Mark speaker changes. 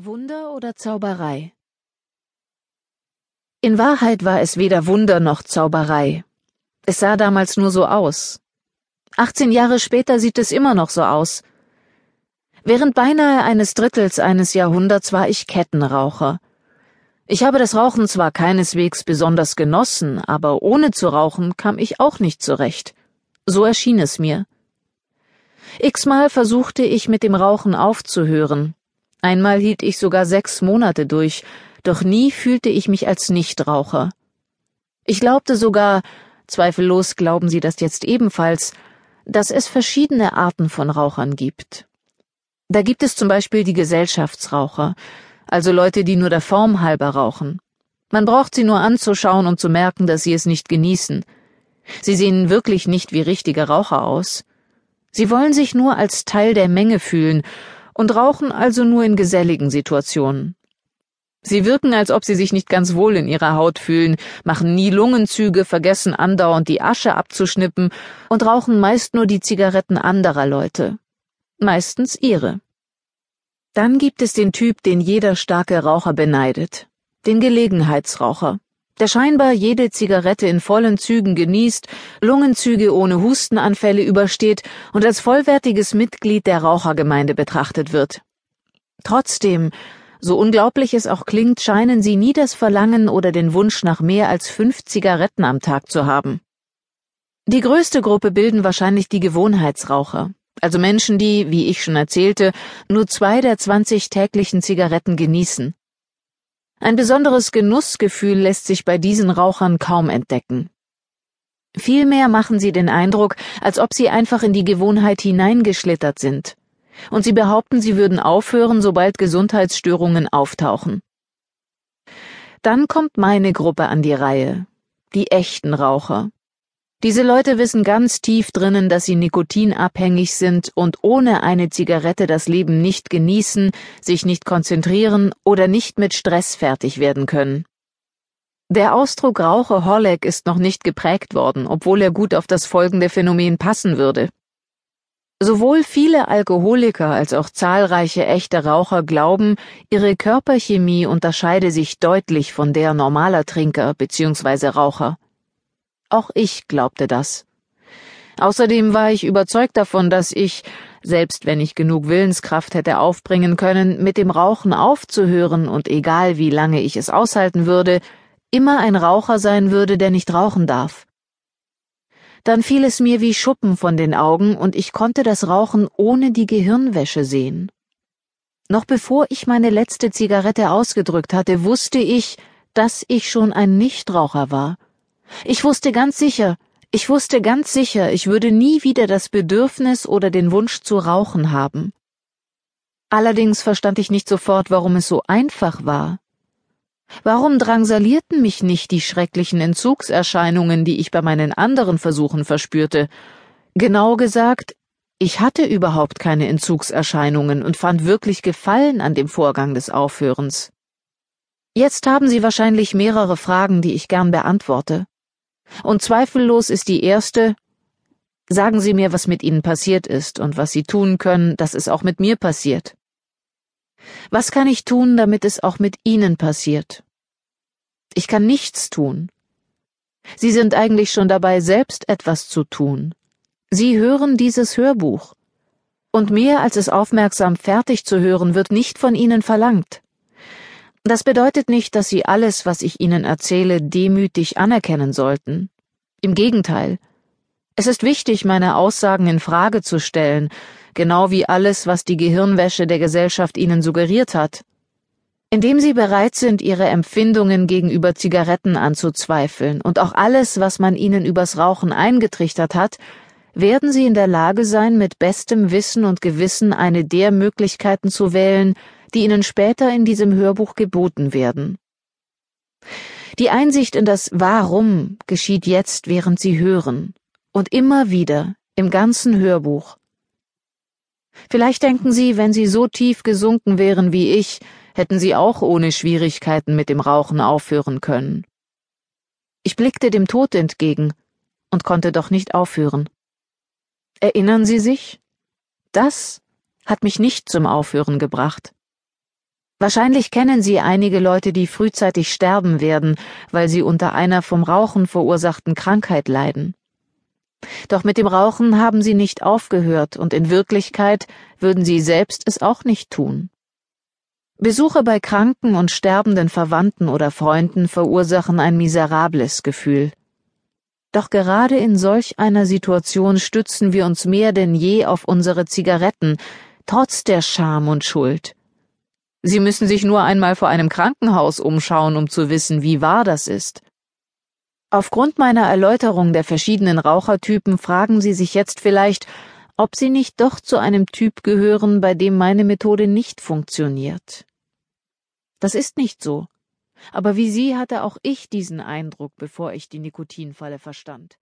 Speaker 1: Wunder oder Zauberei? In Wahrheit war es weder Wunder noch Zauberei. Es sah damals nur so aus. 18 Jahre später sieht es immer noch so aus. Während beinahe eines Drittels eines Jahrhunderts war ich Kettenraucher. Ich habe das Rauchen zwar keineswegs besonders genossen, aber ohne zu rauchen kam ich auch nicht zurecht. So erschien es mir. X-mal versuchte ich mit dem Rauchen aufzuhören, Einmal hielt ich sogar sechs Monate durch, doch nie fühlte ich mich als Nichtraucher. Ich glaubte sogar, zweifellos glauben Sie das jetzt ebenfalls, dass es verschiedene Arten von Rauchern gibt. Da gibt es zum Beispiel die Gesellschaftsraucher, also Leute, die nur der Form halber rauchen. Man braucht sie nur anzuschauen, um zu merken, dass sie es nicht genießen. Sie sehen wirklich nicht wie richtige Raucher aus. Sie wollen sich nur als Teil der Menge fühlen und rauchen also nur in geselligen Situationen. Sie wirken, als ob sie sich nicht ganz wohl in ihrer Haut fühlen, machen nie Lungenzüge, vergessen andauernd die Asche abzuschnippen und rauchen meist nur die Zigaretten anderer Leute. Meistens ihre. Dann gibt es den Typ, den jeder starke Raucher beneidet. Den Gelegenheitsraucher der scheinbar jede Zigarette in vollen Zügen genießt, Lungenzüge ohne Hustenanfälle übersteht und als vollwertiges Mitglied der Rauchergemeinde betrachtet wird. Trotzdem, so unglaublich es auch klingt, scheinen sie nie das Verlangen oder den Wunsch nach mehr als fünf Zigaretten am Tag zu haben. Die größte Gruppe bilden wahrscheinlich die Gewohnheitsraucher, also Menschen, die, wie ich schon erzählte, nur zwei der zwanzig täglichen Zigaretten genießen. Ein besonderes Genussgefühl lässt sich bei diesen Rauchern kaum entdecken. Vielmehr machen sie den Eindruck, als ob sie einfach in die Gewohnheit hineingeschlittert sind. Und sie behaupten, sie würden aufhören, sobald Gesundheitsstörungen auftauchen. Dann kommt meine Gruppe an die Reihe, die echten Raucher. Diese Leute wissen ganz tief drinnen, dass sie nikotinabhängig sind und ohne eine Zigarette das Leben nicht genießen, sich nicht konzentrieren oder nicht mit Stress fertig werden können. Der Ausdruck Raucheholic ist noch nicht geprägt worden, obwohl er gut auf das folgende Phänomen passen würde. Sowohl viele Alkoholiker als auch zahlreiche echte Raucher glauben, ihre Körperchemie unterscheide sich deutlich von der normaler Trinker bzw. Raucher. Auch ich glaubte das. Außerdem war ich überzeugt davon, dass ich, selbst wenn ich genug Willenskraft hätte aufbringen können, mit dem Rauchen aufzuhören und egal wie lange ich es aushalten würde, immer ein Raucher sein würde, der nicht rauchen darf. Dann fiel es mir wie Schuppen von den Augen und ich konnte das Rauchen ohne die Gehirnwäsche sehen. Noch bevor ich meine letzte Zigarette ausgedrückt hatte, wusste ich, dass ich schon ein Nichtraucher war ich wusste ganz sicher, ich wusste ganz sicher, ich würde nie wieder das Bedürfnis oder den Wunsch zu rauchen haben. Allerdings verstand ich nicht sofort, warum es so einfach war. Warum drangsalierten mich nicht die schrecklichen Entzugserscheinungen, die ich bei meinen anderen Versuchen verspürte? Genau gesagt, ich hatte überhaupt keine Entzugserscheinungen und fand wirklich Gefallen an dem Vorgang des Aufhörens. Jetzt haben Sie wahrscheinlich mehrere Fragen, die ich gern beantworte. Und zweifellos ist die erste Sagen Sie mir, was mit Ihnen passiert ist und was Sie tun können, dass es auch mit mir passiert. Was kann ich tun, damit es auch mit Ihnen passiert? Ich kann nichts tun. Sie sind eigentlich schon dabei, selbst etwas zu tun. Sie hören dieses Hörbuch. Und mehr als es aufmerksam fertig zu hören, wird nicht von Ihnen verlangt. Das bedeutet nicht, dass Sie alles, was ich Ihnen erzähle, demütig anerkennen sollten. Im Gegenteil. Es ist wichtig, meine Aussagen in Frage zu stellen, genau wie alles, was die Gehirnwäsche der Gesellschaft Ihnen suggeriert hat. Indem Sie bereit sind, Ihre Empfindungen gegenüber Zigaretten anzuzweifeln und auch alles, was man Ihnen übers Rauchen eingetrichtert hat, werden Sie in der Lage sein, mit bestem Wissen und Gewissen eine der Möglichkeiten zu wählen, die Ihnen später in diesem Hörbuch geboten werden. Die Einsicht in das Warum geschieht jetzt, während Sie hören, und immer wieder im ganzen Hörbuch. Vielleicht denken Sie, wenn Sie so tief gesunken wären wie ich, hätten Sie auch ohne Schwierigkeiten mit dem Rauchen aufhören können. Ich blickte dem Tod entgegen und konnte doch nicht aufhören. Erinnern Sie sich? Das hat mich nicht zum Aufhören gebracht. Wahrscheinlich kennen Sie einige Leute, die frühzeitig sterben werden, weil sie unter einer vom Rauchen verursachten Krankheit leiden. Doch mit dem Rauchen haben sie nicht aufgehört, und in Wirklichkeit würden sie selbst es auch nicht tun. Besuche bei kranken und sterbenden Verwandten oder Freunden verursachen ein miserables Gefühl. Doch gerade in solch einer Situation stützen wir uns mehr denn je auf unsere Zigaretten, trotz der Scham und Schuld. Sie müssen sich nur einmal vor einem Krankenhaus umschauen, um zu wissen, wie wahr das ist. Aufgrund meiner Erläuterung der verschiedenen Rauchertypen fragen Sie sich jetzt vielleicht, ob Sie nicht doch zu einem Typ gehören, bei dem meine Methode nicht funktioniert. Das ist nicht so. Aber wie Sie hatte auch ich diesen Eindruck, bevor ich die Nikotinfalle verstand.